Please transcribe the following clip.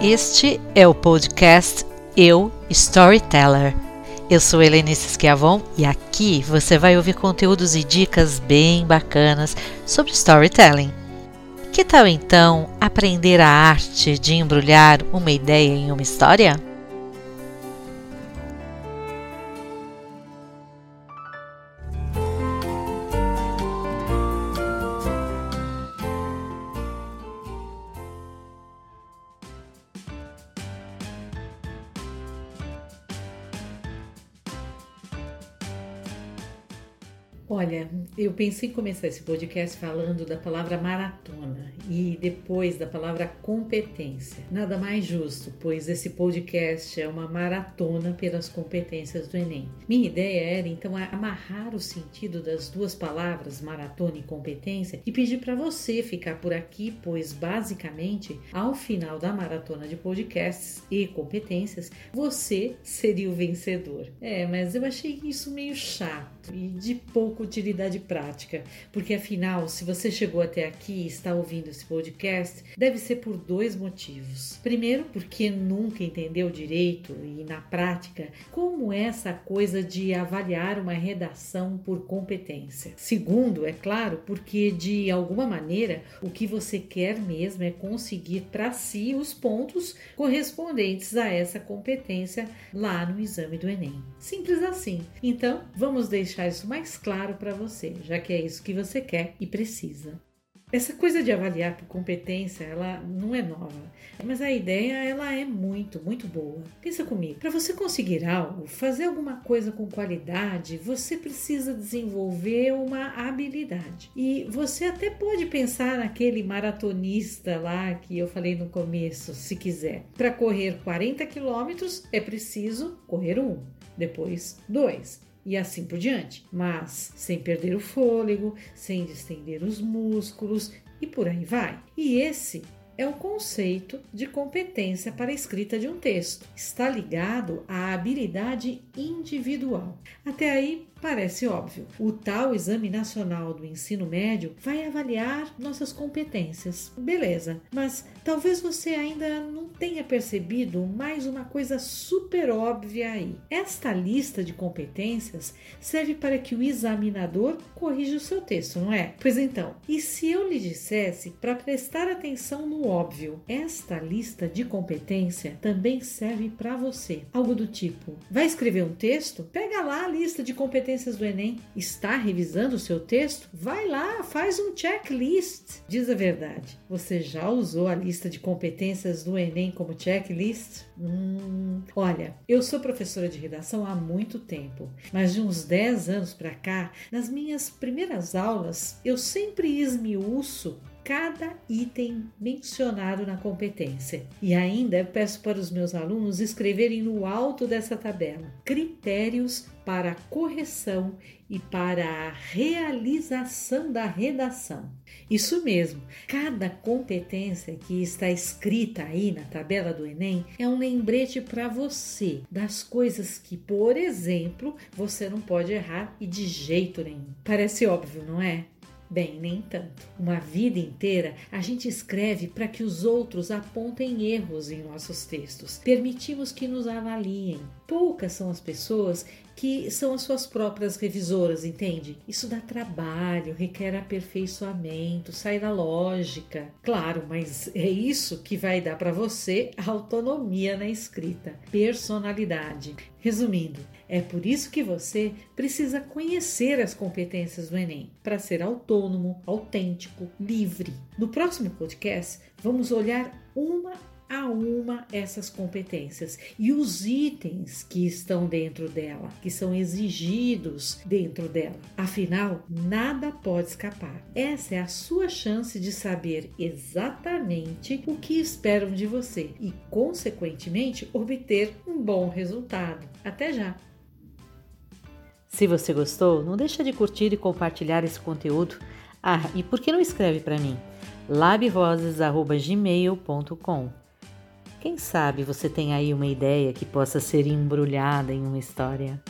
Este é o podcast Eu Storyteller. Eu sou Helenice Schiavon e aqui você vai ouvir conteúdos e dicas bem bacanas sobre storytelling. Que tal então aprender a arte de embrulhar uma ideia em uma história? Olha, eu pensei em começar esse podcast falando da palavra maratona e depois da palavra competência. Nada mais justo, pois esse podcast é uma maratona pelas competências do Enem. Minha ideia era então amarrar o sentido das duas palavras, maratona e competência, e pedir para você ficar por aqui, pois basicamente, ao final da maratona de podcasts e competências, você seria o vencedor. É, mas eu achei isso meio chato e de pouco utilidade prática, porque afinal, se você chegou até aqui e está ouvindo esse podcast, deve ser por dois motivos. Primeiro, porque nunca entendeu direito e na prática como é essa coisa de avaliar uma redação por competência. Segundo, é claro, porque de alguma maneira o que você quer mesmo é conseguir para si os pontos correspondentes a essa competência lá no exame do Enem. Simples assim. Então, vamos deixar isso mais claro claro para você, já que é isso que você quer e precisa. Essa coisa de avaliar por competência, ela não é nova, mas a ideia ela é muito, muito boa. Pensa comigo, para você conseguir algo, fazer alguma coisa com qualidade, você precisa desenvolver uma habilidade. E você até pode pensar naquele maratonista lá que eu falei no começo, se quiser. Para correr 40 quilômetros é preciso correr um, depois dois, e assim por diante, mas sem perder o fôlego, sem distender os músculos e por aí vai. E esse é o conceito de competência para a escrita de um texto. Está ligado à habilidade individual. Até aí Parece óbvio. O tal Exame Nacional do Ensino Médio vai avaliar nossas competências. Beleza, mas talvez você ainda não tenha percebido mais uma coisa super óbvia aí. Esta lista de competências serve para que o examinador corrija o seu texto, não é? Pois então, e se eu lhe dissesse para prestar atenção no óbvio? Esta lista de competência também serve para você. Algo do tipo: vai escrever um texto? Pega lá a lista de competências competências do Enem. Está revisando o seu texto? Vai lá, faz um checklist. Diz a verdade. Você já usou a lista de competências do Enem como checklist? Hum, olha, eu sou professora de redação há muito tempo, mas de uns 10 anos para cá, nas minhas primeiras aulas, eu sempre esmiuço cada item mencionado na competência. E ainda peço para os meus alunos escreverem no alto dessa tabela critérios para a correção e para a realização da redação. Isso mesmo, cada competência que está escrita aí na tabela do Enem é um lembrete para você das coisas que, por exemplo, você não pode errar e de jeito nenhum. Parece óbvio, não é? Bem, nem tanto. Uma vida inteira a gente escreve para que os outros apontem erros em nossos textos. Permitimos que nos avaliem. Poucas são as pessoas que são as suas próprias revisoras, entende? Isso dá trabalho, requer aperfeiçoamento, sai da lógica. Claro, mas é isso que vai dar para você autonomia na escrita, personalidade. Resumindo, é por isso que você precisa conhecer as competências do Enem para ser autônomo, autêntico, livre. No próximo podcast, vamos olhar uma a uma essas competências e os itens que estão dentro dela, que são exigidos dentro dela. Afinal, nada pode escapar. Essa é a sua chance de saber exatamente o que esperam de você e, consequentemente, obter um bom resultado. Até já! Se você gostou, não deixa de curtir e compartilhar esse conteúdo. Ah, e por que não escreve para mim? labrosas@gmail.com quem sabe você tem aí uma ideia que possa ser embrulhada em uma história?